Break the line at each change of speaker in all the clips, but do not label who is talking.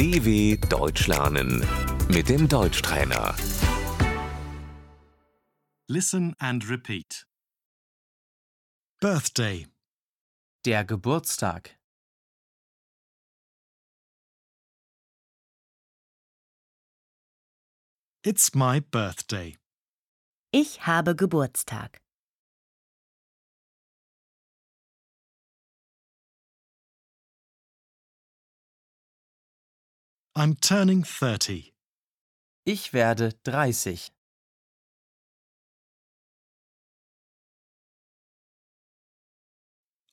DW Deutsch lernen mit dem Deutschtrainer.
Listen and repeat. Birthday,
Der Geburtstag.
it's my birthday.
Ich habe Geburtstag.
I'm turning 30.
Ich werde 30.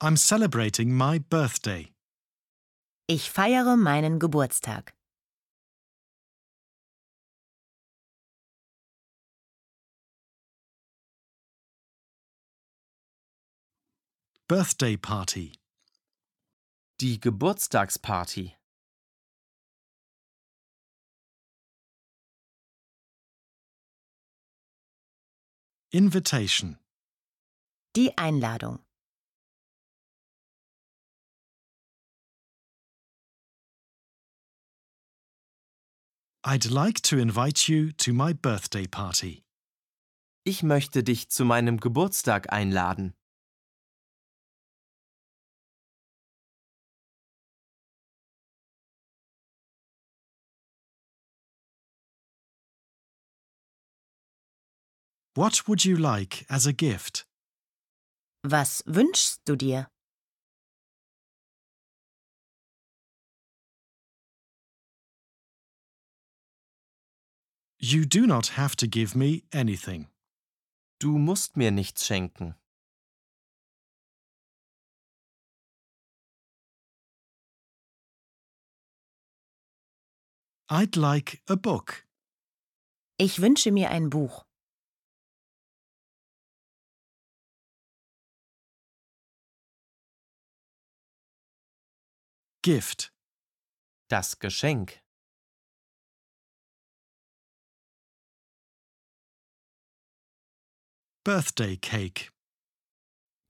I'm celebrating my birthday.
Ich feiere meinen Geburtstag.
Birthday party,
Die Geburtstagsparty.
Invitation,
Die Einladung.
I'd like to invite you to my birthday party.
Ich möchte dich zu meinem Geburtstag einladen.
What would you like as a gift?
Was wünschst du dir?
You do not have to give me anything.
Du musst mir nichts schenken.
I'd like a book.
Ich wünsche mir ein Buch.
Gift,
Das Geschenk.
birthday cake,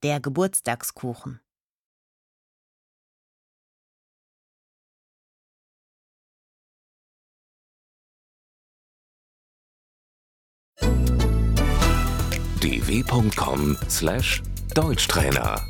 Der Geburtstagskuchen.
dw.com/deutschtrainer